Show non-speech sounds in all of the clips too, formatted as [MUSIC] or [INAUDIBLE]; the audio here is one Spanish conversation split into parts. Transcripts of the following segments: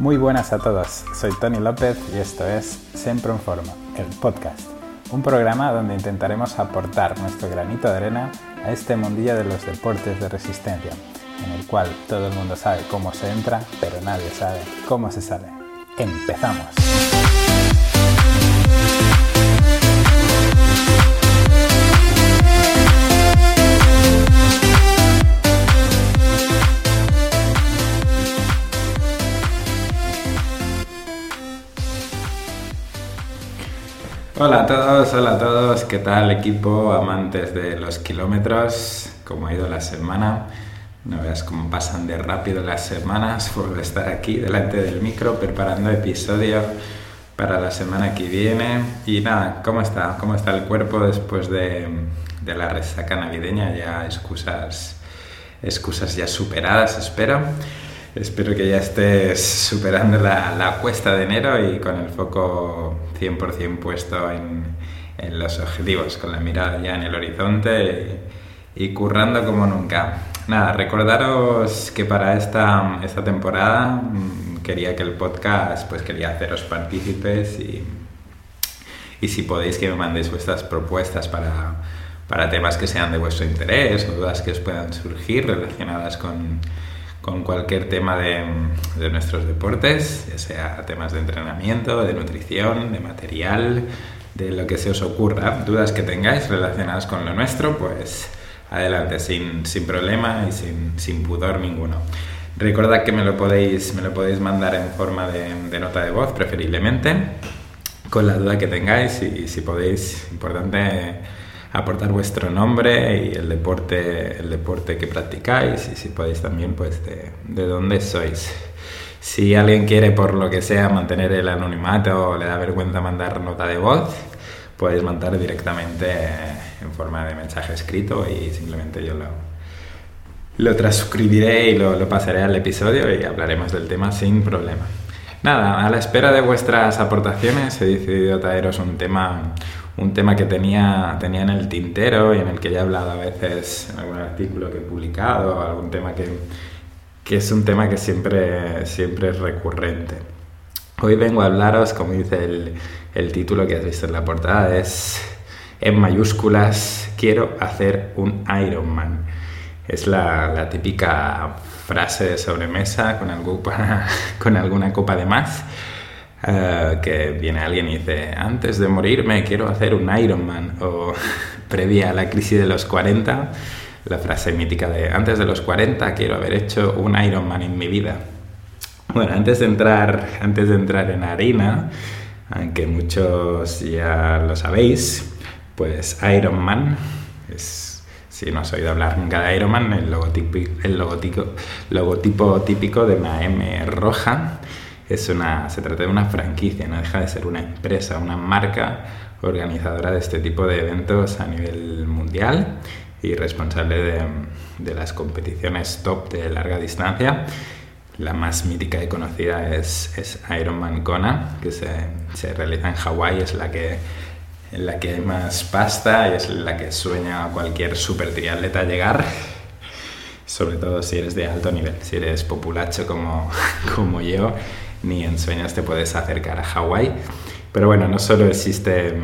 Muy buenas a todos, soy Tony López y esto es Siempre en Forma, el podcast, un programa donde intentaremos aportar nuestro granito de arena a este mundillo de los deportes de resistencia, en el cual todo el mundo sabe cómo se entra, pero nadie sabe cómo se sale. ¡Empezamos! Hola a todos, hola a todos, ¿qué tal equipo, amantes de los kilómetros? ¿Cómo ha ido la semana? No veas cómo pasan de rápido las semanas por estar aquí delante del micro preparando episodio para la semana que viene. Y nada, ¿cómo está? ¿Cómo está el cuerpo después de, de la resaca navideña? Ya excusas, excusas ya superadas, espero. Espero que ya estés superando la, la cuesta de enero y con el foco 100% puesto en, en, los objetivos, con la mirada ya en el horizonte y, y, currando como nunca. Nada, recordaros que para esta, esta temporada mmm, quería que el podcast, pues quería haceros partícipes y, y si podéis que me mandéis vuestras propuestas para, para temas que sean de vuestro interés dudas que os puedan surgir relacionadas con con cualquier tema de, de, nuestros deportes, ya sea temas de entrenamiento, de nutrición, de material, de lo que se os ocurra, dudas que tengáis relacionadas con lo nuestro, pues adelante, sin, sin problema y sin, sin, pudor ninguno. Recordad que me lo podéis, me lo podéis mandar en forma de, de nota de voz, preferiblemente, con la duda que tengáis y si podéis, importante aportar vuestro nombre y el deporte, el deporte que practicáis y si podéis también pues de, de dónde sois. Si alguien quiere por lo que sea mantener el anonimato o le da vergüenza mandar nota de voz, podéis mandar directamente en forma de mensaje escrito y simplemente yo lo, lo transcribiré y lo, lo pasaré al episodio y hablaremos del tema sin problema. Nada, a la espera de vuestras aportaciones he decidido traeros un tema, un tema que tenía, tenía en el tintero y en el que ya he hablado a veces en algún artículo que he publicado, algún tema que, que es un tema que siempre, siempre es recurrente. Hoy vengo a hablaros, como dice el, título que has visto en la portada, es en mayúsculas, quiero hacer un Ironman. Es la, típica frase de sobremesa con, [LAUGHS] con alguna copa de más Uh, que viene alguien y dice, antes de morirme quiero hacer un Ironman, o [LAUGHS] previa a la crisis de los 40, la frase mítica de, antes de los 40 quiero haber hecho un Ironman en mi vida. Bueno, antes de entrar, antes de entrar en harina, aunque muchos ya lo sabéis, pues Ironman es si no has oído hablar nunca de Ironman, el logotipo, el logotipo, logotipo típico de una M roja es una, se trata de una franquicia, no deja de ser una empresa, una marca organizadora de este tipo de eventos a nivel mundial y responsable de, de las competiciones top de larga distancia. La más mítica y conocida es, es Ironman Kona, que se, se realiza en Hawái, es la que en la que hay más pasta y es la que sueña cualquier super triatleta llegar, sobre todo si eres de alto nivel, si eres populacho como, [LAUGHS] como yo, ni en sueños te puedes acercar a Hawái. Pero bueno, no solo existe,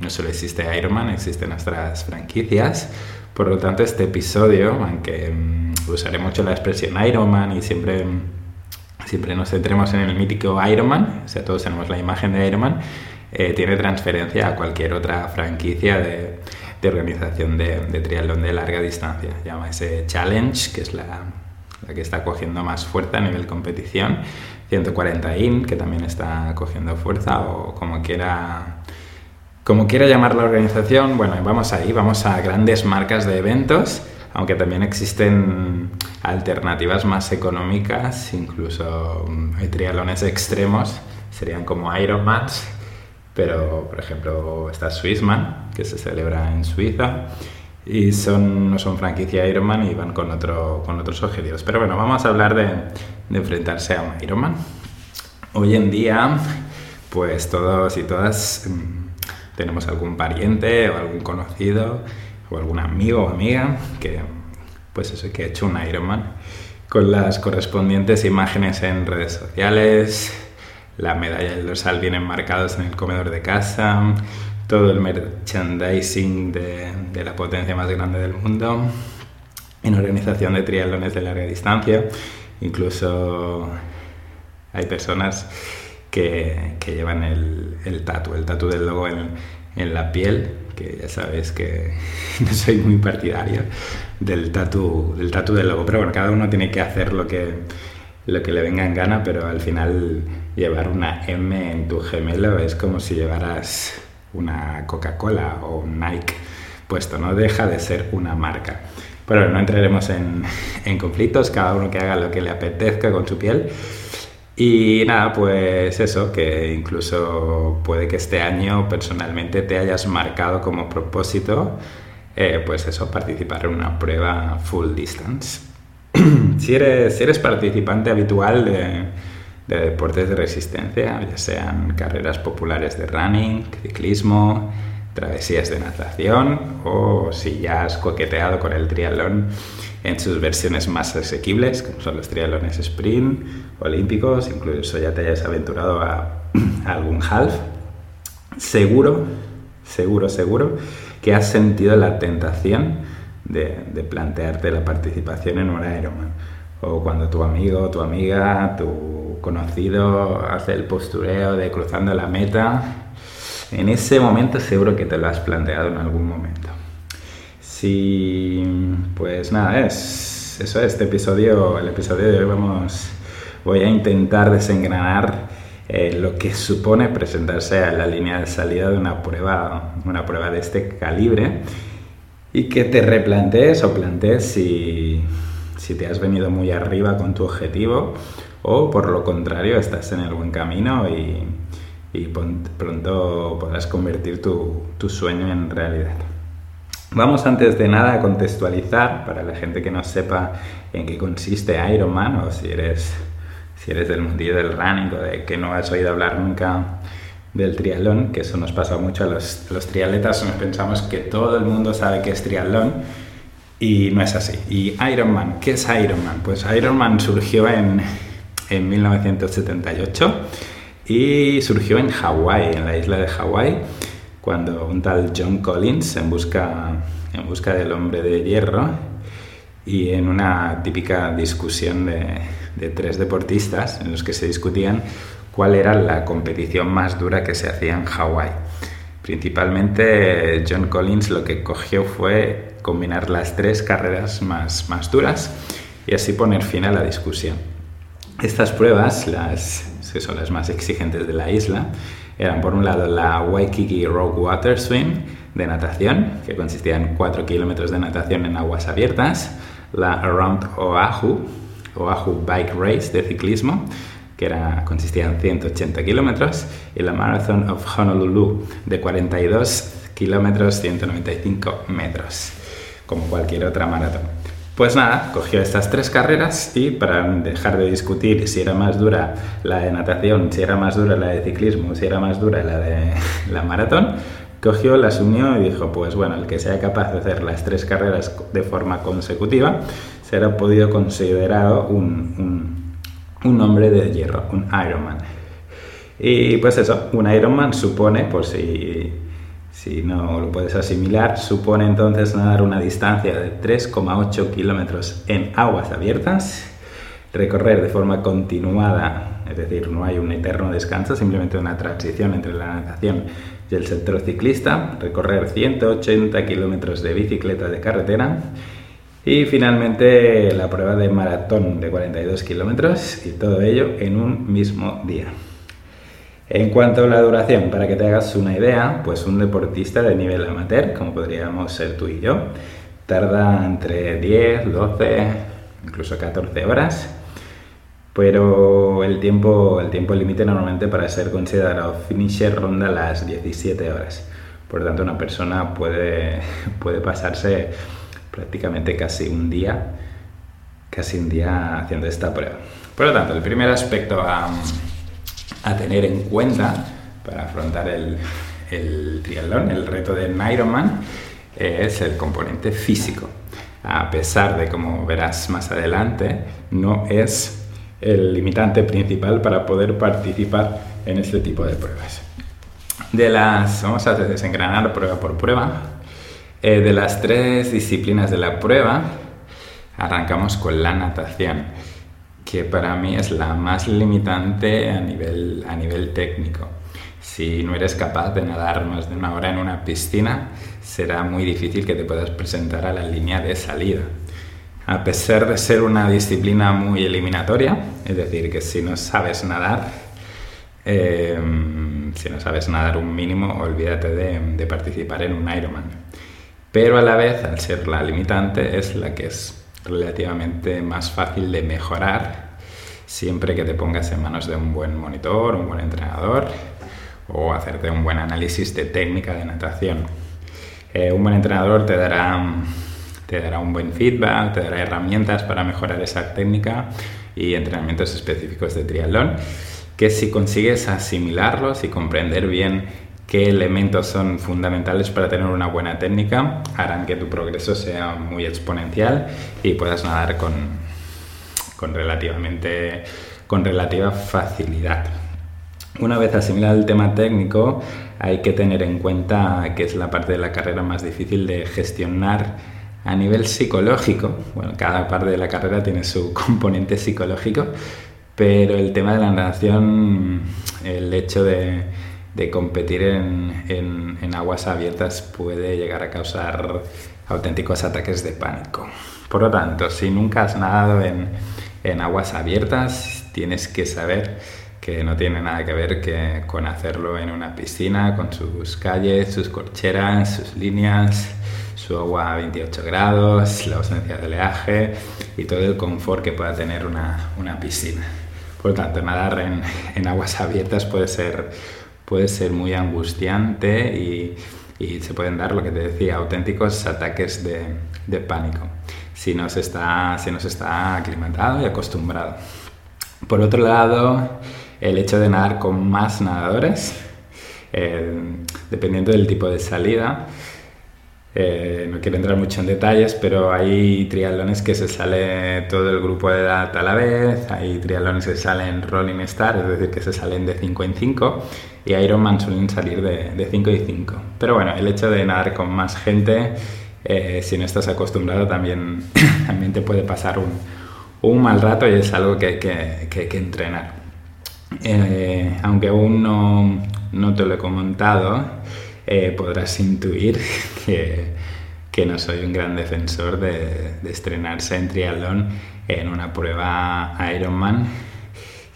no solo existe Ironman, existen nuestras franquicias. Por lo tanto, este episodio, aunque um, usaré mucho la expresión Ironman y siempre, siempre nos centremos en el mítico Ironman, o sea, todos tenemos la imagen de Ironman, eh, tiene transferencia a cualquier otra franquicia de, de organización de, de, triatlón de larga distancia. Llama ese Challenge, que es la, la que está cogiendo más fuerza a nivel competición. 140 IN, que también está cogiendo fuerza, o como quiera, como quiera llamar la organización. Bueno, vamos ahí, vamos a grandes marcas de eventos aunque también existen alternativas más económicas, incluso mm, hay triatlones extremos, serían como Ironmans, pero por ejemplo está Swissman, que se celebra en Suiza, y son, no son franquicia Ironman y van con, otro, con otros objetivos. Pero bueno, vamos a hablar de, de enfrentarse a un Ironman. Hoy en día, pues todos y todas mm, tenemos algún pariente o algún conocido o algún amigo o amiga que, pues eso, que ha hecho un Ironman con las correspondientes imágenes en redes sociales, la medalla y el dorsal vienen marcados en el comedor de casa, todo el merchandising de, de la potencia más grande del mundo, en organización de triatlones de larga distancia, incluso hay personas que, llevan el, el tatu, el tatu del logo en, en, la piel, que ya sabes que [LAUGHS] no soy muy partidario del tatu, del tatu del logo, pero bueno, cada uno tiene que hacer lo que, lo que le venga en gana, pero al final llevar una M en tu gemelo es como si llevaras una Coca-Cola o un Nike puesto, no deja de ser una marca. Pero no entraremos en, [LAUGHS] en, conflictos, cada uno que haga lo que le apetezca con su piel. Y nada, pues eso, que incluso puede que este año personalmente te hayas marcado como propósito, eh, pues eso, participar en una prueba full distance. [CLEARS THROAT] si, eres, si eres participante habitual de, de deportes de resistencia, ya sean carreras populares de running, ciclismo, travesías de natación o si ya has coqueteado con el triatlón en sus versiones más asequibles, como son los triatlones sprint, olímpicos, incluso ya te hayas aventurado [CLEARS THROAT] a, algún half, seguro, seguro, seguro que has sentido la tentación de, de plantearte la participación en un Ironman. O cuando tu amigo, tu amiga, tu conocido hace el postureo de cruzando la meta, en ese momento seguro que te lo has planteado en algún momento. Si, pues nada, es eso, este episodio, el episodio de hoy vamos, voy a intentar desengranar eh, lo que supone presentarse a la línea de salida de una prueba, una prueba de este calibre y que te replantees o plantees si, si te has venido muy arriba con tu objetivo o por lo contrario estás en el buen camino y, y pronto podrás convertir tu, tu, sueño en realidad. Vamos antes de nada a contextualizar para la gente que no sepa en qué consiste Ironman o si eres, si eres del mundillo del running o de que no has oído hablar nunca del triatlón, que eso nos pasa mucho a los, los triatletas, nos pensamos que todo el mundo sabe qué es triatlón y no es así. ¿Y Ironman? ¿Qué es Ironman? Pues Ironman surgió en, en 1978 y surgió en Hawái, en la isla de Hawái, cuando un tal John Collins, en busca, en busca del hombre de hierro, y en una típica discusión de, de tres deportistas en los que se discutían cuál era la competición más dura que se hacía en Hawái. Principalmente John Collins lo que cogió fue combinar las tres carreras más, más duras y así poner fin a la discusión. Estas pruebas, las que son las más exigentes de la isla, eran por un lado la Waikiki Rogue Water Swim de natación, que consistía en 4 kilómetros de natación en aguas abiertas, la Around Oahu, Oahu Bike Race de ciclismo, que era, consistía en 180 kilómetros, y la Marathon of Honolulu de 42 kilómetros 195 metros, como cualquier otra maratón. Pues nada, cogió estas tres carreras y para dejar de discutir si era más dura la de natación, si era más dura la de ciclismo, si era más dura la de [LAUGHS] la maratón, cogió, las unió y dijo, pues bueno, el que sea capaz de hacer las tres carreras de forma consecutiva será podido considerado un, un, hombre de hierro, un Ironman. Y pues eso, un Ironman supone, por si si no lo puedes asimilar, supone entonces nadar una distancia de 3,8 kilómetros en aguas abiertas, recorrer de forma continuada, es decir, no hay un eterno descanso, simplemente una transición entre la natación y el sector ciclista, recorrer 180 kilómetros de bicicleta de carretera y finalmente la prueba de maratón de 42 kilómetros y todo ello en un mismo día. En cuanto a la duración, para que te hagas una idea, pues un deportista de nivel amateur, como podríamos ser tú y yo, tarda entre 10, 12, incluso 14 horas, pero el tiempo el tiempo límite normalmente para ser considerado finisher ronda las 17 horas. Por lo tanto, una persona puede, [LAUGHS] puede pasarse prácticamente casi un día, casi un día haciendo esta prueba. Por lo tanto, el primer aspecto a, a tener en cuenta para afrontar el, triatlón, el reto de Ironman, es el componente físico. A pesar de, como verás más adelante, no es el limitante principal para poder participar en este tipo de pruebas. De las, vamos a desengranar prueba por prueba. Eh, de las tres disciplinas de la prueba, arrancamos con la natación, que para mí es la más limitante a nivel, a nivel técnico. Si no eres capaz de nadar más de una hora en una piscina, será muy difícil que te puedas presentar a la línea de salida. A pesar de ser una disciplina muy eliminatoria, es decir, que si no sabes nadar, em, si no sabes nadar un mínimo, olvídate de, de participar en un Ironman. Pero a la vez, al ser la limitante, es la que es relativamente más fácil de mejorar siempre que te pongas en manos de un buen monitor, un buen entrenador o hacerte un buen análisis de técnica de natación. Eh, un buen entrenador te dará, te dará un buen feedback, te dará herramientas para mejorar esa técnica y entrenamientos específicos de triatlón que si consigues asimilarlos y comprender bien qué elementos son fundamentales para tener una buena técnica, harán que tu progreso sea muy exponencial y puedas nadar con, con, relativamente, con relativa facilidad. Una vez asimilado el tema técnico, hay que tener en cuenta que es la parte de la carrera más difícil de gestionar a nivel psicológico. Bueno, cada parte de la carrera tiene su [LAUGHS] componente psicológico, pero el tema de la natación, el hecho de, competir en, aguas abiertas puede llegar a causar auténticos ataques de pánico. Por lo tanto, si nunca has nadado en aguas abiertas, tienes que saber que no tiene nada que ver que con hacerlo en una piscina, con sus calles, sus corcheras, sus líneas, su agua a 28 grados, la ausencia de oleaje y todo el confort que pueda tener una, una piscina. Por lo tanto, nadar en, en, aguas abiertas puede ser, puede ser muy angustiante y, y, se pueden dar, lo que te decía, auténticos ataques de, de pánico si no, está, si está aclimatado y acostumbrado. Por otro lado, el hecho de nadar con más nadadores, eh, dependiendo del tipo de salida. Eh, no quiero entrar mucho en detalles, pero hay triatlones que se sale todo el grupo de edad a la vez, hay triatlones que salen Rolling Star, es decir, que se salen de 5 en 5, y Ironman suelen salir de 5 y 5. Pero bueno, el hecho de nadar con más gente, eh, si no estás acostumbrado, también, [COUGHS] también te puede pasar un, mal rato y es algo que hay que, que, entrenar. Eh, aunque aún no, te lo he comentado, eh, podrás intuir [LAUGHS] que, no soy un gran defensor de, estrenarse en triatlón en una prueba Ironman,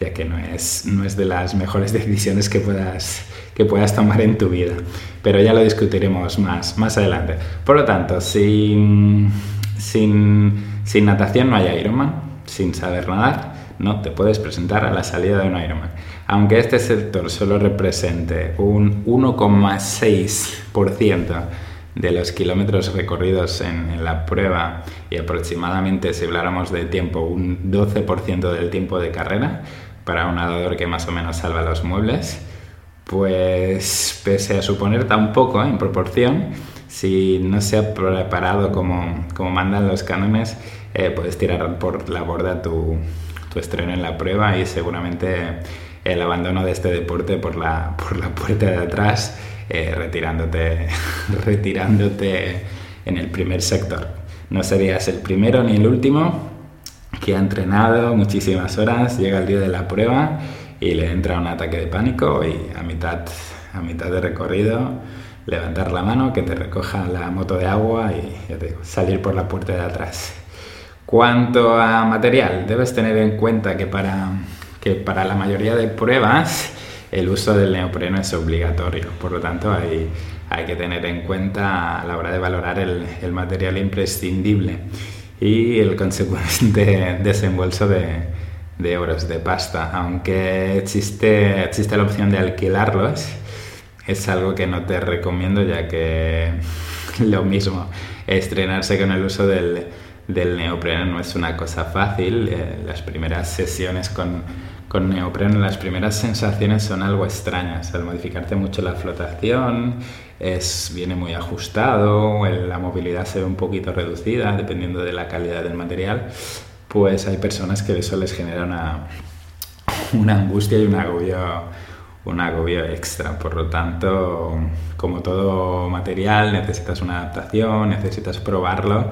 ya que no es, no es de las mejores [LAUGHS] decisiones que puedas, que puedas tomar en tu vida. Pero ya lo discutiremos más, más adelante. Por lo tanto, sin, sin, sin natación no hay Ironman, sin saber nadar no te puedes presentar a la salida de un Ironman. Aunque este sector solo represente un 1,6% de los kilómetros recorridos en, la prueba y aproximadamente, si habláramos de tiempo, un 12% del tiempo de carrera para un nadador que más o menos salva los muebles, pues pese a suponer tan poco en proporción, si no se ha preparado como, como mandan los cánones, eh, puedes tirar por la borda tu, estreno en la prueba y seguramente el abandono de este deporte por la, [LAUGHS] por la puerta de atrás, eh, retirándote, [LAUGHS] retirándote en el primer sector. No serías el primero ni el último que ha entrenado muchísimas horas, llega el día de la prueba y le entra un ataque de pánico y a mitad, a mitad de recorrido levantar la mano, que te recoja la moto de agua y salir por la puerta de atrás. Cuanto a material, debes tener en cuenta que para, que para la mayoría de pruebas el uso del neopreno es obligatorio, por lo tanto hay, hay que tener en cuenta a la hora de valorar el, el material imprescindible y el consecuente [LAUGHS] desembolso de, de euros de pasta. Aunque existe, existe la opción de alquilarlos, es algo que no te recomiendo ya que [LAUGHS] lo mismo, estrenarse con el uso del, del neopreno no es una cosa fácil. Eh, las primeras sesiones con, con neopreno, las primeras sensaciones son algo extrañas. Al modificarte mucho la flotación, es, viene muy ajustado, la movilidad se ve un poquito reducida dependiendo de la calidad del material, pues hay personas que eso les genera una, una angustia y un agobio, un agobio extra. Por lo tanto, como todo material, necesitas una adaptación, necesitas probarlo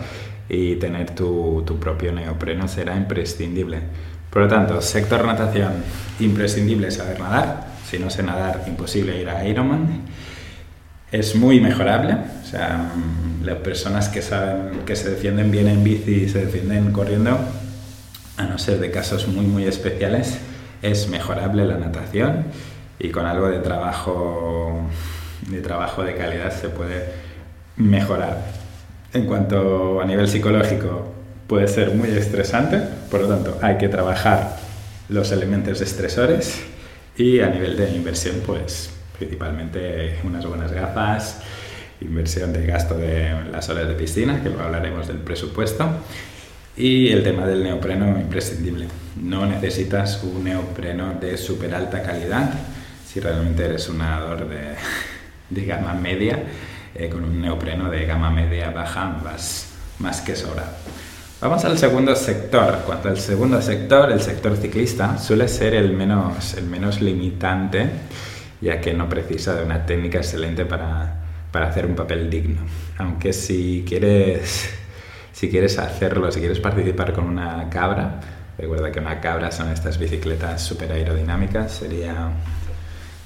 y tener tu, tu propio neopreno será imprescindible. Por lo tanto, sector natación, imprescindible saber nadar. Si no sé nadar, imposible ir a Ironman. Es muy mejorable. O sea, las personas que saben que se defienden bien en bici y se defienden corriendo, a no ser de casos muy, muy especiales, es mejorable la natación y con algo de trabajo de trabajo de calidad se puede mejorar. En cuanto a nivel psicológico, puede ser muy estresante, por lo tanto hay que trabajar los elementos estresores y a nivel de inversión, pues principalmente unas buenas gafas, inversión de gasto de las horas de piscina, que luego hablaremos del presupuesto, y el tema del neopreno imprescindible. No necesitas un neopreno de súper alta calidad si realmente eres un nadador de, [LAUGHS] de gama media eh, con un neopreno de gama media baja más, más que sobra. Vamos al segundo sector. Cuanto al segundo sector, el sector ciclista suele ser el menos, el menos limitante, ya que no precisa de una técnica excelente para, para hacer un papel digno. Aunque si quieres, si quieres hacerlo, si quieres participar con una cabra, recuerda que una cabra son estas bicicletas súper aerodinámicas, sería,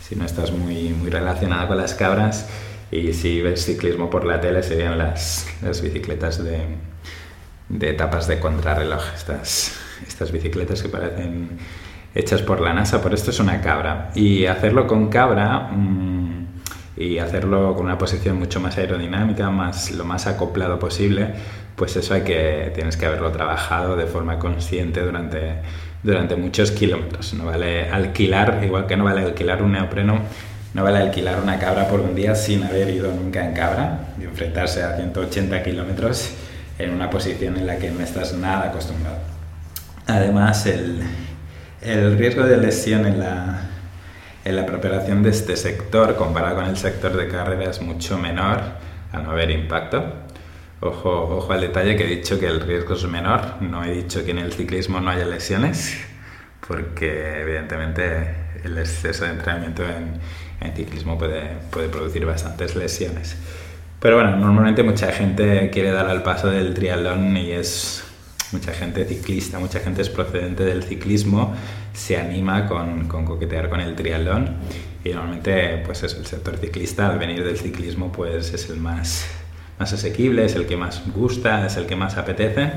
si no estás muy, muy relacionada con las cabras, y si ves ciclismo por la tele serían las, las bicicletas de, de etapas de contrarreloj, estas, estas bicicletas que parecen hechas por la NASA, por esto es una cabra. Y hacerlo con cabra mmm, y hacerlo con una posición mucho más aerodinámica, más, lo más acoplado posible, pues eso hay que, tienes que haberlo trabajado de forma consciente durante, durante muchos kilómetros. No vale alquilar, igual que no vale alquilar un neopreno, no vale alquilar una cabra por un día sin haber ido nunca en cabra y enfrentarse a 180 kilómetros en una posición en la que no estás nada acostumbrado. Además, el, el riesgo de lesión en la, en la preparación de este sector comparado con el sector de carrera es mucho menor al no haber impacto. Ojo, ojo al detalle que he dicho que el riesgo es menor, no he dicho que en el ciclismo no haya lesiones, porque evidentemente el exceso de entrenamiento en, en ciclismo puede, puede producir bastantes lesiones. Pero bueno, normalmente mucha gente quiere dar al paso del triatlón y es mucha gente ciclista, mucha gente es procedente del ciclismo, se anima con, con coquetear con el triatlón y normalmente pues es el sector ciclista al venir del ciclismo pues es el más, más asequible, es el que más gusta, es el que más apetece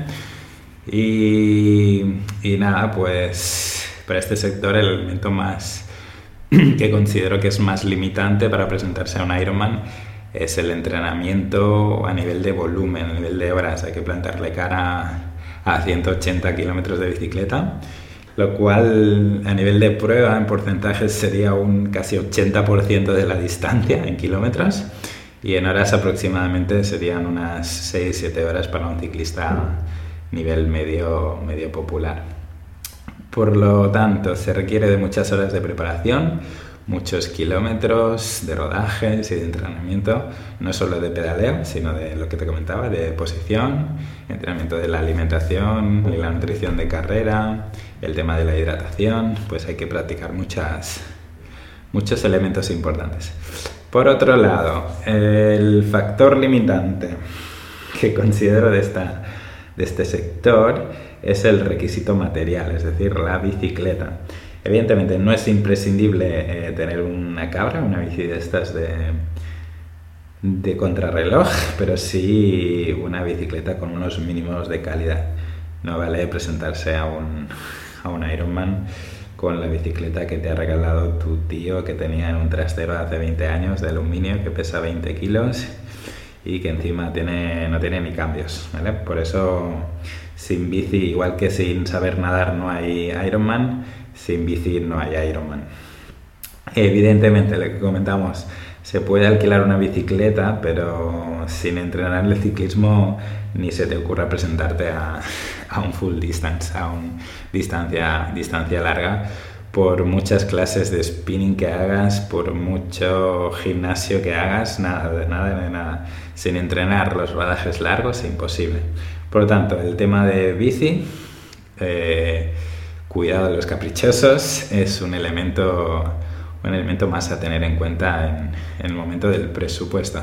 y, y nada pues para este sector el elemento más [CLEARS THROAT] que considero que es más limitante para presentarse a un Ironman es el entrenamiento a nivel de volumen, a nivel de horas. Hay que plantarle cara a 180 kilómetros de bicicleta, lo cual a nivel de prueba en porcentajes sería un casi 80% de la distancia en kilómetros y en horas aproximadamente serían unas 6-7 horas para un ciclista nivel medio, medio popular. Por lo tanto, se requiere de muchas horas de preparación, muchos kilómetros de rodajes y de entrenamiento, no solo de pedaleo, sino de lo que te comentaba, de posición, entrenamiento de la alimentación, y la nutrición de carrera, el tema de la hidratación, pues hay que practicar muchas, muchos elementos importantes. Por otro lado, el factor limitante que considero de, esta, de este sector es el requisito material, es decir, la bicicleta. Evidentemente no es imprescindible eh, tener una cabra, una bici de estas de, de contrarreloj, [LAUGHS] pero sí una bicicleta con unos mínimos de calidad. No vale presentarse a un, a un Ironman con la bicicleta que te ha regalado tu tío que tenía en un trastero hace 20 años de aluminio que pesa 20 kilos y que encima tiene, no tiene ni cambios, ¿vale? Por eso sin bici, igual que sin saber nadar no hay Ironman, sin bici no hay Ironman. Evidentemente, lo que comentamos, se puede alquilar una bicicleta, pero sin entrenar el ciclismo ni se te ocurra presentarte a, a un full distance, a una distancia, distancia larga, por muchas clases de spinning que hagas, por mucho gimnasio que hagas, nada, de nada, de nada. Sin entrenar los rodajes largos es imposible. Por lo tanto, el tema de bici, eh, cuidado de los caprichosos, es un elemento, un elemento más a tener en cuenta en, en el momento del presupuesto.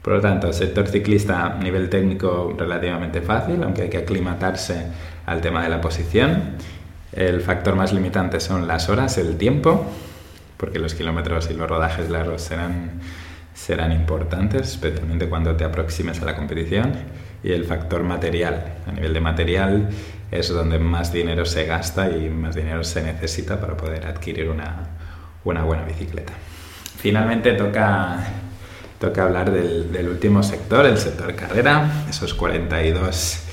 Por lo tanto, sector ciclista nivel técnico relativamente fácil, aunque hay que aclimatarse al tema de la posición. El factor más limitante son las horas, el tiempo, porque los kilómetros y los rodajes largos serán, serán importantes, especialmente cuando te aproximes a la competición. Y el factor material. A nivel de material es donde más dinero se gasta y más dinero se necesita para poder adquirir una, una buena bicicleta. Finalmente toca toca hablar del, último sector, el sector carrera, esos 42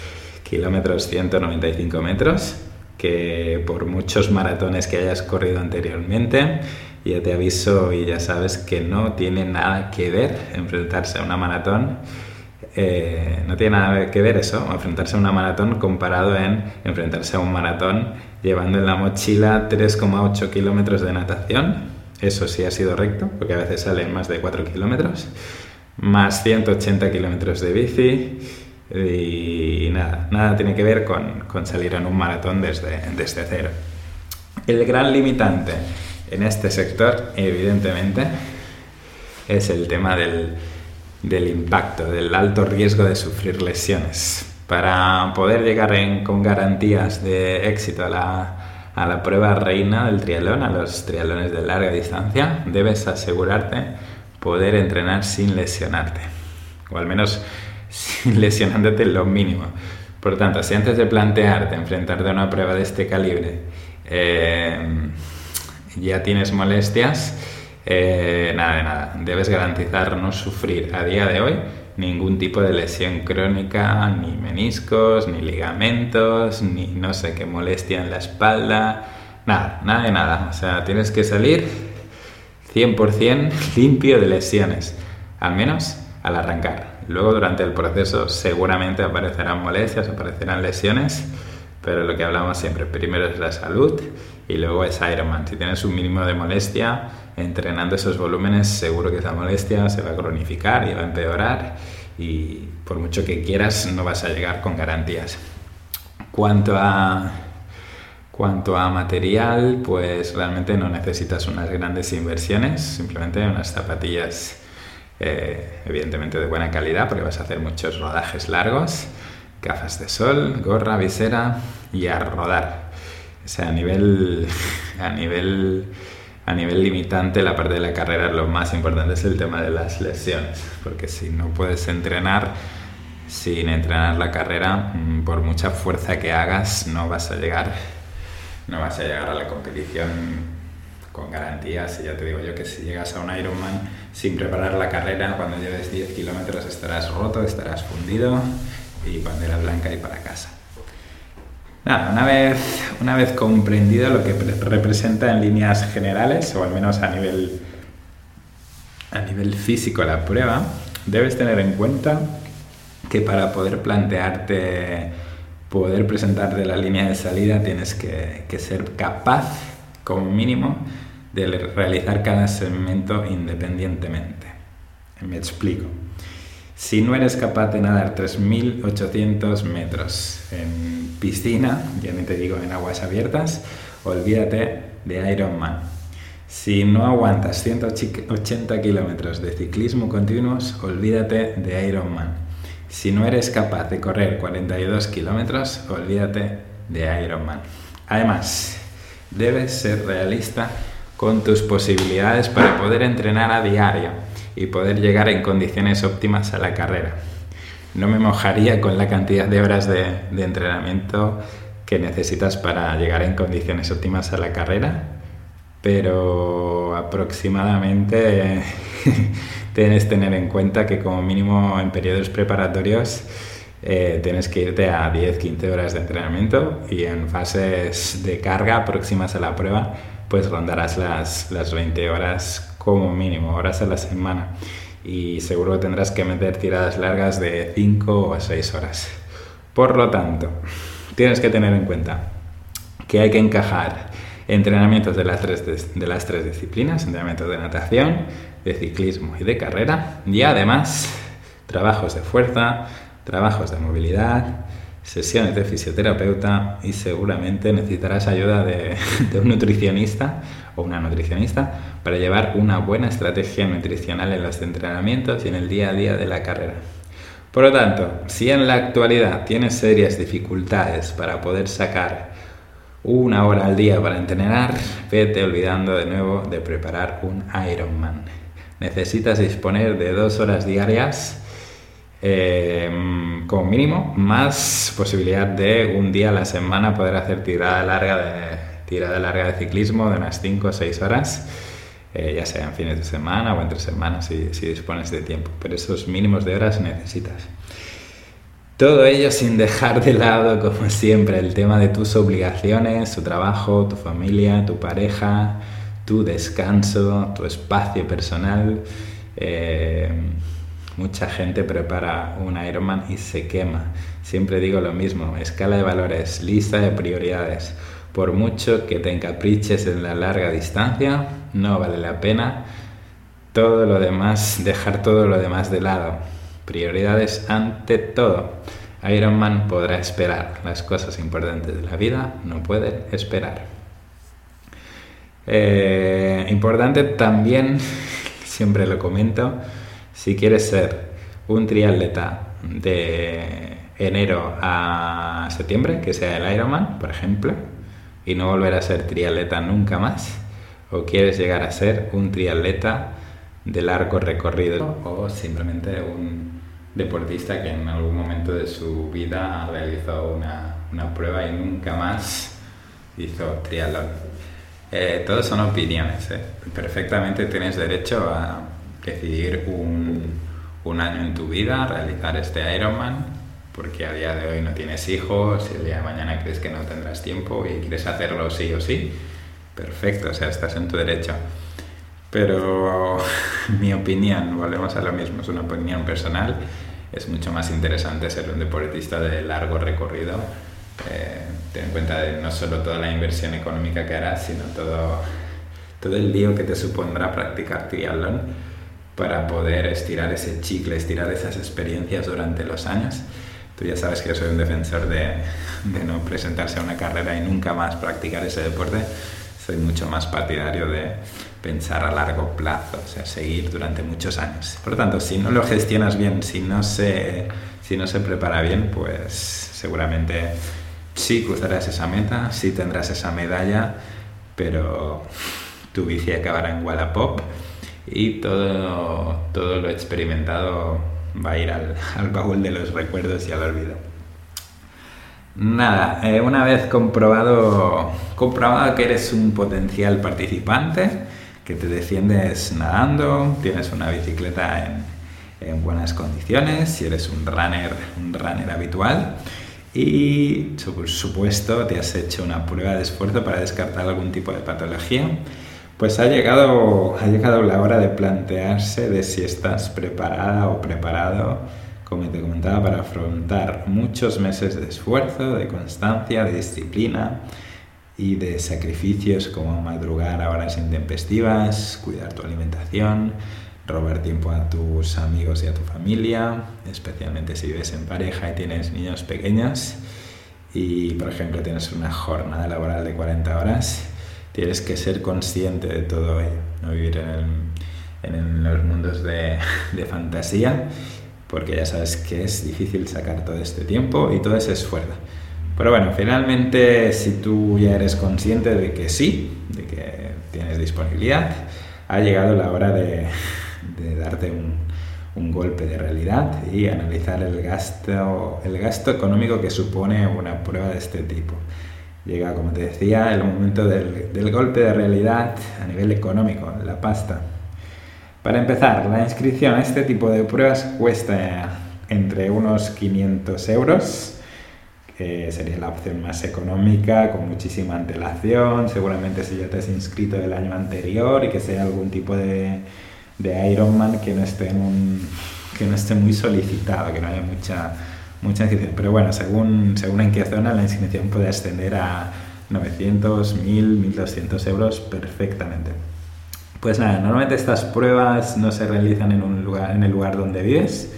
kilómetros 195 metros, que por muchos maratones que hayas corrido anteriormente, ya te aviso y ya sabes que no tiene nada que ver enfrentarse a una maratón. Eh, no tiene nada que ver eso, enfrentarse a una maratón comparado en enfrentarse a un maratón llevando en la mochila 3,8 kilómetros de natación eso sí ha sido recto, porque a veces salen más de 4 kilómetros, más 180 kilómetros de bici y nada, nada tiene que ver con, con salir en un maratón desde, desde cero. El gran limitante en este sector, evidentemente, es el tema del, del impacto, del alto riesgo de sufrir lesiones. Para poder llegar con garantías de éxito a la, a la prueba reina del triatlón, a los triatlones de larga distancia, debes asegurarte poder entrenar sin lesionarte, o al menos [LAUGHS] sin lesionándote lo mínimo. Por tanto, si antes de plantearte enfrentarte a una prueba de este calibre eh, ya tienes molestias, eh, nada de nada, debes garantizar no sufrir a día de hoy ningún tipo de lesión crónica, ni meniscos, ni ligamentos, ni no sé qué molestia en la espalda, nada, nada de nada. O sea, tienes que salir 100% limpio de lesiones, al menos al arrancar. Luego durante el proceso seguramente aparecerán molestias, aparecerán lesiones, pero lo que hablamos siempre, primero es la salud y luego es Ironman. Si tienes un mínimo de molestia, entrenando esos volúmenes, seguro que esa molestia se va a cronificar y va a empeorar y por mucho que quieras no vas a llegar con garantías. Cuanto a, cuanto a material, pues realmente no necesitas unas grandes inversiones, simplemente unas zapatillas eh, evidentemente de buena calidad porque vas a hacer muchos rodajes largos, gafas de sol, gorra, visera y a rodar. O sea, a nivel, [LAUGHS] a nivel a nivel limitante la parte de la carrera lo más importante es el tema de las lesiones, porque si no puedes entrenar sin entrenar la carrera, mm, por mucha fuerza que hagas, no vas a llegar, no vas a llegar a la competición con garantías. Y ya te digo yo que si llegas a un Ironman sin preparar la carrera, cuando lleves 10 kilómetros estarás roto, estarás fundido y bandera blanca y para casa. Nada, una vez, una vez comprendido lo que representa en líneas generales, o al menos a nivel, a nivel físico la prueba, debes tener en cuenta que para poder plantearte, poder presentarte la línea de salida, tienes que, que ser capaz, como mínimo, de realizar cada segmento independientemente. Me explico. Si no eres capaz de nadar 3.800 metros en piscina, ya ni te digo en aguas abiertas, olvídate de Ironman. Si no aguantas 180 kilómetros de ciclismo continuos, olvídate de Ironman. Si no eres capaz de correr 42 kilómetros, olvídate de Ironman. Además, debes ser realista con tus posibilidades para poder entrenar a diario y poder llegar en condiciones óptimas a la carrera. No me mojaría con la cantidad de horas de, entrenamiento que necesitas para llegar en condiciones óptimas a la carrera, pero aproximadamente [LAUGHS] tienes que tener en cuenta que como mínimo en periodos preparatorios eh, tienes que irte a 10-15 horas de entrenamiento y en fases de carga próximas a la prueba pues rondarás las, las 20 horas como mínimo, horas a la semana y seguro tendrás que meter tiradas largas de 5 o 6 horas. Por lo tanto, tienes que tener en cuenta que hay que encajar entrenamientos de las tres, de, las tres disciplinas, entrenamientos de natación, de ciclismo y de carrera, y además trabajos de fuerza, trabajos de movilidad, sesiones de fisioterapeuta y seguramente necesitarás ayuda de, [LAUGHS] de, un nutricionista o una nutricionista para llevar una buena estrategia nutricional en los entrenamientos y en el día a día de la carrera. Por lo tanto, si en la actualidad tienes serias dificultades para poder sacar una hora al día para entrenar, vete olvidando de nuevo de preparar un Ironman. Necesitas disponer de dos horas diarias eh, como mínimo, más posibilidad de un día a la semana poder hacer tirada larga de, tirada larga de ciclismo de unas 5 o 6 horas. Eh, ya sea en fines de semana o entre semanas si, dispones de tiempo, pero esos mínimos de horas necesitas. Todo ello sin dejar de lado, como siempre, el tema de tus obligaciones, tu trabajo, tu familia, tu pareja, tu descanso, tu espacio personal. Eh, mucha gente prepara un Ironman y se quema. Siempre digo lo mismo, escala de valores, lista de prioridades. Por mucho que te encapriches en la larga distancia, no vale la pena todo lo demás, dejar todo lo demás de lado. Prioridades ante todo. Ironman podrá esperar. Las cosas importantes de la vida no pueden esperar. Eh, importante también, [LAUGHS] siempre lo comento, si quieres ser un triatleta de enero a septiembre, que sea el Ironman, por ejemplo, y no volver a ser triatleta nunca más, o quieres llegar a ser un triatleta de largo recorrido o simplemente un deportista que en algún momento de su vida realizó una, una prueba y nunca más hizo triatlón. Eh, todos son opiniones, ¿eh? perfectamente tienes derecho a decidir un, un año en tu vida, realizar este Ironman, porque a día de hoy no tienes hijos y el día de mañana crees que no tendrás tiempo y quieres hacerlo sí o sí, perfecto, o sea, estás en tu derecho. Pero [LAUGHS] mi opinión, volvemos a lo mismo, es una opinión personal, es mucho más interesante ser un deportista de largo recorrido. Eh, ten en cuenta de no solo toda la inversión económica que harás, sino todo, todo el lío que te supondrá practicar triatlón para poder estirar ese chicle, estirar esas experiencias durante los años. Tú ya sabes que yo soy un defensor de, de no presentarse a una carrera y nunca más practicar ese deporte. Soy mucho más partidario de pensar a largo plazo, o sea, seguir durante muchos años. Por lo tanto, si no lo gestionas bien, si no se, si no se prepara bien, pues seguramente sí cruzarás esa meta, sí tendrás esa medalla, pero tu bici acabará en Wallapop y todo, todo lo experimentado va a ir al, [LAUGHS] al baúl de los recuerdos y al olvido. Nada, eh, una vez comprobado, comprobado que eres un potencial participante, que te defiendes nadando, tienes una bicicleta en, buenas condiciones, si eres un runner, un runner habitual y por supuesto te has hecho una prueba de esfuerzo para descartar algún tipo de patología, pues ha llegado, ha llegado la hora de plantearse de si estás preparada o preparado, como te comentaba, para afrontar muchos meses de esfuerzo, de constancia, de disciplina, y de sacrificios como madrugar a horas intempestivas, cuidar tu alimentación, robar tiempo a tus amigos y a tu familia, especialmente si vives en pareja y tienes niños pequeños. Y, por ejemplo, tienes una jornada laboral de 40 horas, tienes que ser consciente de todo ello, no vivir en, en los mundos de, de fantasía, porque ya sabes que es difícil sacar todo este tiempo y todo ese esfuerzo. Pero bueno, finalmente si tú ya eres consciente de que sí, de que tienes disponibilidad, ha llegado la hora de, darte un, un golpe de realidad y analizar el gasto, el gasto económico que supone una prueba de este tipo. Llega, como te decía, el momento del, del golpe de realidad a nivel económico, la pasta. Para empezar, la inscripción a este tipo de pruebas cuesta entre unos 500 euros que sería la opción más económica, con muchísima antelación, seguramente si ya te has inscrito el año anterior y que sea algún tipo de, de Ironman que no que no esté muy solicitado, que no haya mucha, mucha inscripción. Pero bueno, según, según en qué zona la inscripción puede ascender a 900, 1000, 1200 euros perfectamente. Pues nada, normalmente estas pruebas no se realizan en, un lugar, en el lugar donde vives,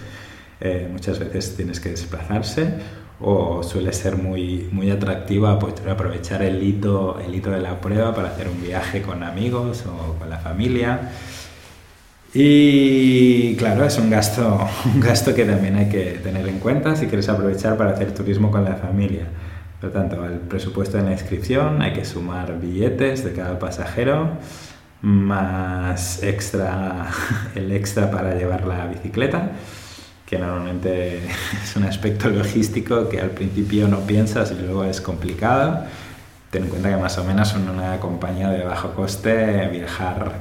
eh, muchas veces tienes que desplazarse o suele ser muy, muy atractiva pues, aprovechar el hito, el hito de la prueba para hacer un viaje con amigos o con la familia. Y claro, es un gasto, [LAUGHS] un gasto que también hay que tener en cuenta si quieres aprovechar para hacer turismo con la familia. Por lo tanto, el presupuesto de la inscripción hay que sumar billetes de cada pasajero, más extra, [LAUGHS] el extra para llevar la bicicleta que normalmente [LAUGHS] es un aspecto logístico que al principio no piensas y luego es complicado. Ten en cuenta que más o menos en una compañía de bajo coste viajar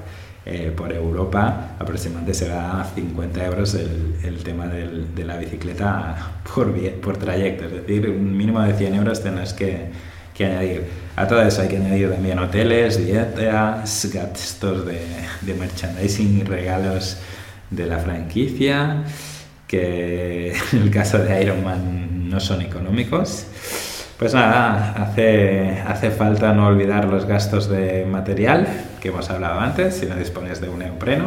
eh, por Europa aproximadamente será 50 euros el, el tema del, de la bicicleta [LAUGHS] por, por trayecto, es decir, un mínimo de 100 euros tendrás que, que añadir. A todo eso hay que añadir también hoteles, dietas, gastos de, de merchandising y regalos de la franquicia que en el caso de Ironman no son económicos. Pues nada, hace, hace falta no olvidar los gastos de material que hemos hablado antes, si no dispones de un neopreno,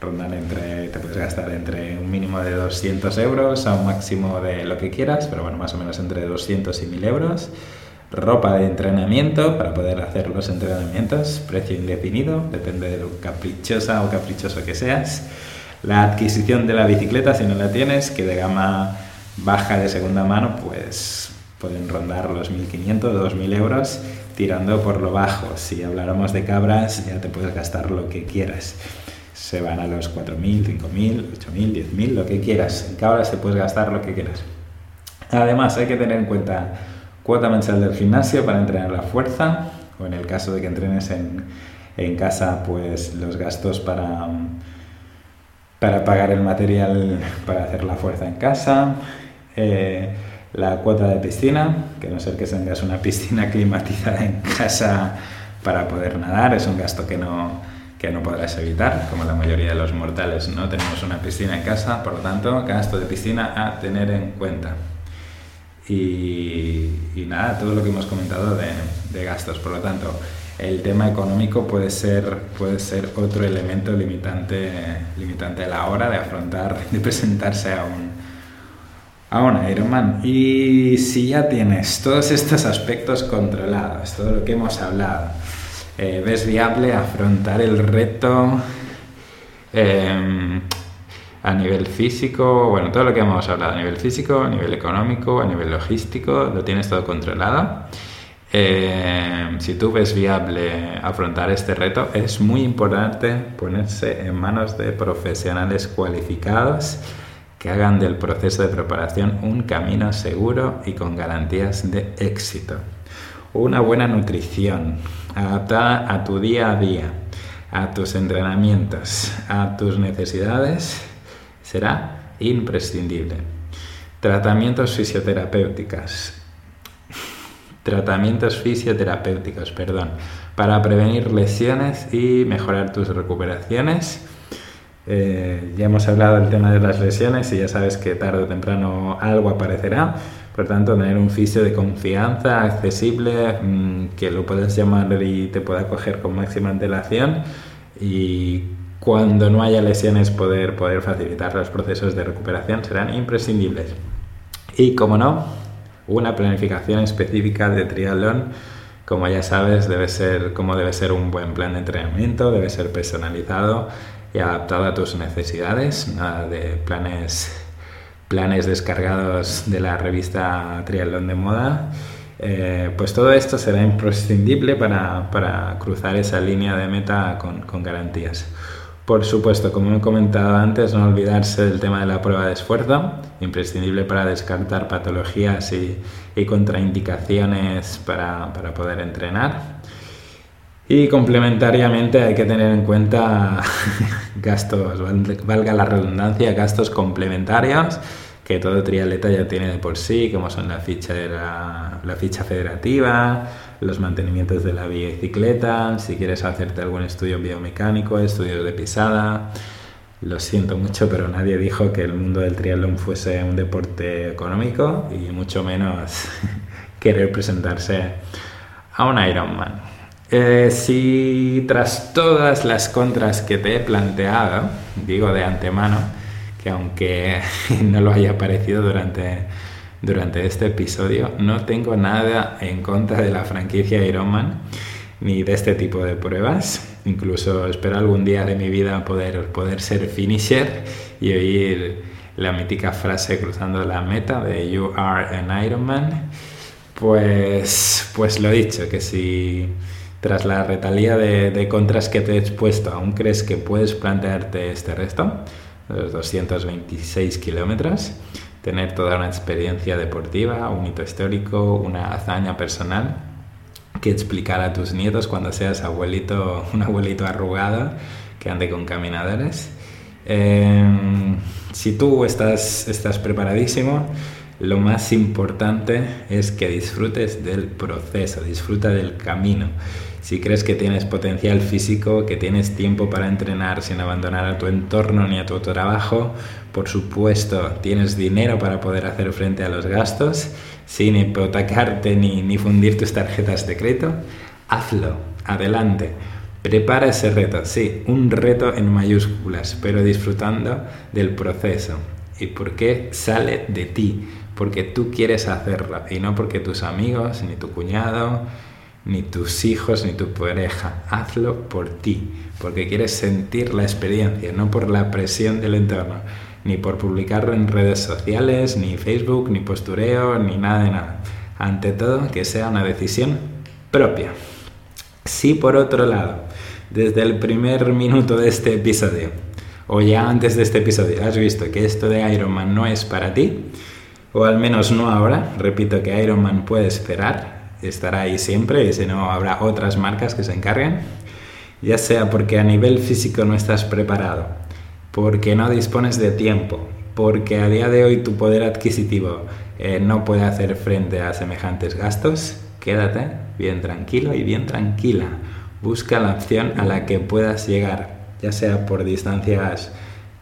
rondan entre, te puedes gastar entre un mínimo de 200 euros a un máximo de lo que quieras, pero bueno, más o menos entre 200 y 1000 euros. Ropa de entrenamiento para poder hacer los entrenamientos, precio indefinido, depende de lo caprichosa o caprichoso que seas la adquisición de la bicicleta, si no la tienes, que de gama baja de segunda mano, pues pueden rondar los 1.500, 2.000 euros tirando por lo bajo. Si habláramos de cabras, ya te puedes gastar lo que quieras. Se van a los 4.000, 5.000, 8.000, 10.000, lo que quieras. En cabras te puedes gastar lo que quieras. Además, hay que tener en cuenta cuota mensual del gimnasio para entrenar la fuerza, o en el caso de que entrenes en, en casa, pues los gastos para para pagar el material para hacer la fuerza en casa, eh, la cuota de piscina, que no ser que tengas una piscina [LAUGHS] climatizada en casa para poder nadar, es un gasto que no, que no podrás evitar, como la mayoría de los mortales no tenemos una piscina en casa, por lo tanto, gasto de piscina a tener en cuenta. Y, nada, todo lo que hemos comentado de, de gastos, por lo tanto, el tema económico puede ser, puede ser otro elemento limitante, limitante a la hora de afrontar, [LAUGHS] de presentarse a un, a un Ironman. Y si ya tienes todos estos aspectos controlados, todo lo que hemos hablado, eh, ves viable afrontar el reto em, a nivel físico, bueno, todo lo que hemos hablado a nivel físico, a nivel económico, a nivel logístico, lo tienes todo controlado. Eh, si tú ves viable afrontar este reto, es muy importante ponerse en manos de profesionales cualificados que hagan del proceso de preparación un camino seguro y con garantías de éxito. Una buena nutrición adaptada a tu día a día, a tus entrenamientos, a tus necesidades, será imprescindible. Tratamientos fisioterapéuticos, tratamientos fisioterapéuticos, perdón, para prevenir lesiones y mejorar tus recuperaciones. Eh, ya hemos hablado del tema de las lesiones y ya sabes que tarde o temprano algo aparecerá. Por tanto, tener un fisio de confianza, accesible, mm, que lo puedas llamar y te pueda coger con máxima antelación y cuando no haya lesiones poder, poder facilitar los procesos de recuperación serán imprescindibles. Y como no, una planificación específica de triatlón, como ya sabes, debe ser como debe ser un buen plan de entrenamiento, debe ser personalizado y adaptado a tus necesidades, nada de planes planes descargados de la revista Triatlón de Moda. Eh, pues todo esto será imprescindible para, para, cruzar esa línea de meta con, con garantías. Por supuesto, como he comentado antes, no olvidarse del tema de la prueba de esfuerzo, imprescindible para descartar patologías y, contraindicaciones para, para poder entrenar. Y complementariamente hay que tener en cuenta [LAUGHS] gastos, valga la redundancia, gastos complementarios que todo triatleta ya tiene de por sí, como son la ficha, de la, ficha federativa, los mantenimientos de la bicicleta, si quieres hacerte algún estudio biomecánico, estudios de pisada. Lo siento mucho, pero nadie dijo que el mundo del triatlón fuese un deporte económico y mucho menos [LAUGHS] querer presentarse a un Ironman. Eh, si tras todas las contras que te he planteado, digo de antemano, que aunque [LAUGHS] no lo haya parecido durante, durante este episodio, no tengo nada en contra de la franquicia Ironman ni de este tipo de pruebas. Incluso espero algún día de mi vida poder, poder ser finisher y oír la mítica frase cruzando la meta de You are an Ironman. Pues, pues lo dicho, que si tras la retalía de, de contras que te he expuesto aún crees que puedes plantearte este resto, los 226 kilómetros, tener toda una experiencia deportiva, un hito histórico, una hazaña personal que explicar a tus nietos cuando seas abuelito, [LAUGHS] un abuelito arrugado que ande con caminadores. Em, si tú estás, estás preparadísimo, lo más importante es que disfrutes del proceso, disfruta del camino. Si crees que tienes potencial físico, que tienes tiempo para entrenar sin abandonar a tu entorno ni a tu trabajo, por supuesto tienes dinero para poder hacer frente a los gastos, sin hipotecarte ni, ni fundir tus tarjetas de crédito, hazlo, adelante. Prepara ese reto, sí, un reto en mayúsculas, pero disfrutando del proceso. ¿Y por qué sale de ti? Porque tú quieres hacerlo y no porque tus amigos, ni tu cuñado, ni tus hijos, ni tu pareja. Hazlo por ti, porque quieres sentir la experiencia, no por la presión del entorno, ni por publicarlo en redes sociales, ni Facebook, ni postureo, ni nada de nada. Ante todo, que sea una decisión propia. Si por otro lado, desde el primer minuto de este episodio, o ya antes de este episodio, has visto que esto de Ironman no es para ti, o al menos no ahora, repito que Ironman puede esperar, estará ahí siempre y si no habrá otras marcas que se encarguen, ya sea porque a nivel físico no estás preparado, porque no dispones de tiempo, porque a día de hoy tu poder adquisitivo eh, no puede hacer frente a semejantes gastos, quédate bien tranquilo y bien tranquila. Busca la opción a la que puedas llegar, ya sea por distancias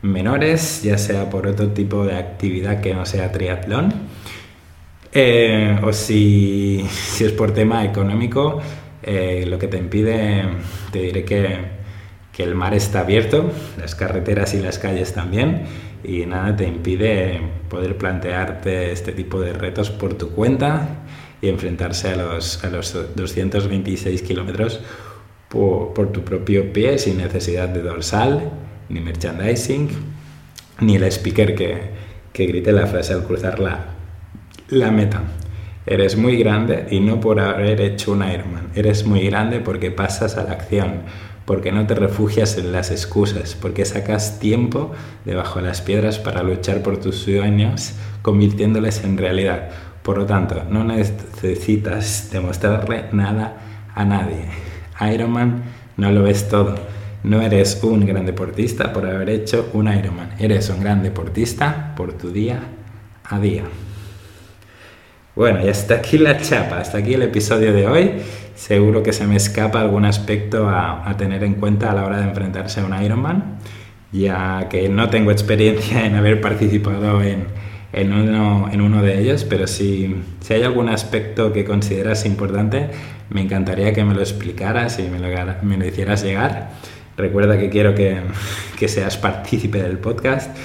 menores, ya sea por otro tipo de actividad que no sea triatlón. Eh, o si, es por tema económico, eh, lo que te impide, te diré que, el mar está abierto, las carreteras y las calles también, y nada te impide poder plantearte este tipo de retos por tu cuenta y enfrentarse a los, a los 226 kilómetros por, por, tu propio pie sin necesidad de dorsal, ni merchandising, ni el speaker que, que grite la frase al cruzarla la meta. Eres muy grande y no por haber hecho un Ironman. Eres muy grande porque pasas a la acción, porque no te refugias en las excusas, porque sacas tiempo debajo de las piedras para luchar por tus sueños, convirtiéndoles en realidad. Por lo tanto, no necesitas demostrarle nada a nadie. Ironman no lo ves todo. No eres un gran deportista por haber hecho un Ironman. Eres un gran deportista por tu día a día. Bueno, y hasta aquí la chapa, hasta aquí el episodio de hoy. Seguro que se me escapa algún aspecto a, tener en cuenta a la hora de enfrentarse a un Ironman, ya que no tengo experiencia en haber participado en, en, uno, de ellos, pero si, si, hay algún aspecto que consideras importante, me encantaría que me lo explicaras y me lo hicieras llegar. Recuerda que quiero que, que seas partícipe del podcast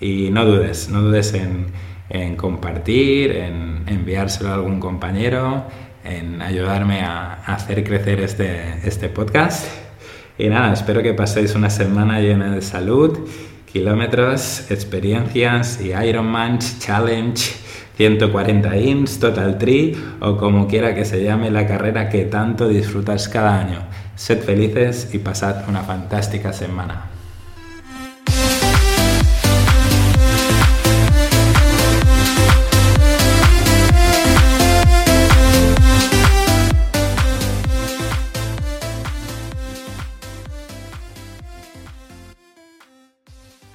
y no dudes, no dudes en en compartir, en enviárselo a algún compañero, en ayudarme a, hacer crecer este, este podcast. Y nada, espero que paséis una semana llena de salud, kilómetros, experiencias y Ironman Challenge 140 INS, Total Tree o como quiera que se llame la carrera que tanto disfrutas cada año. Sed felices y pasad una fantástica semana.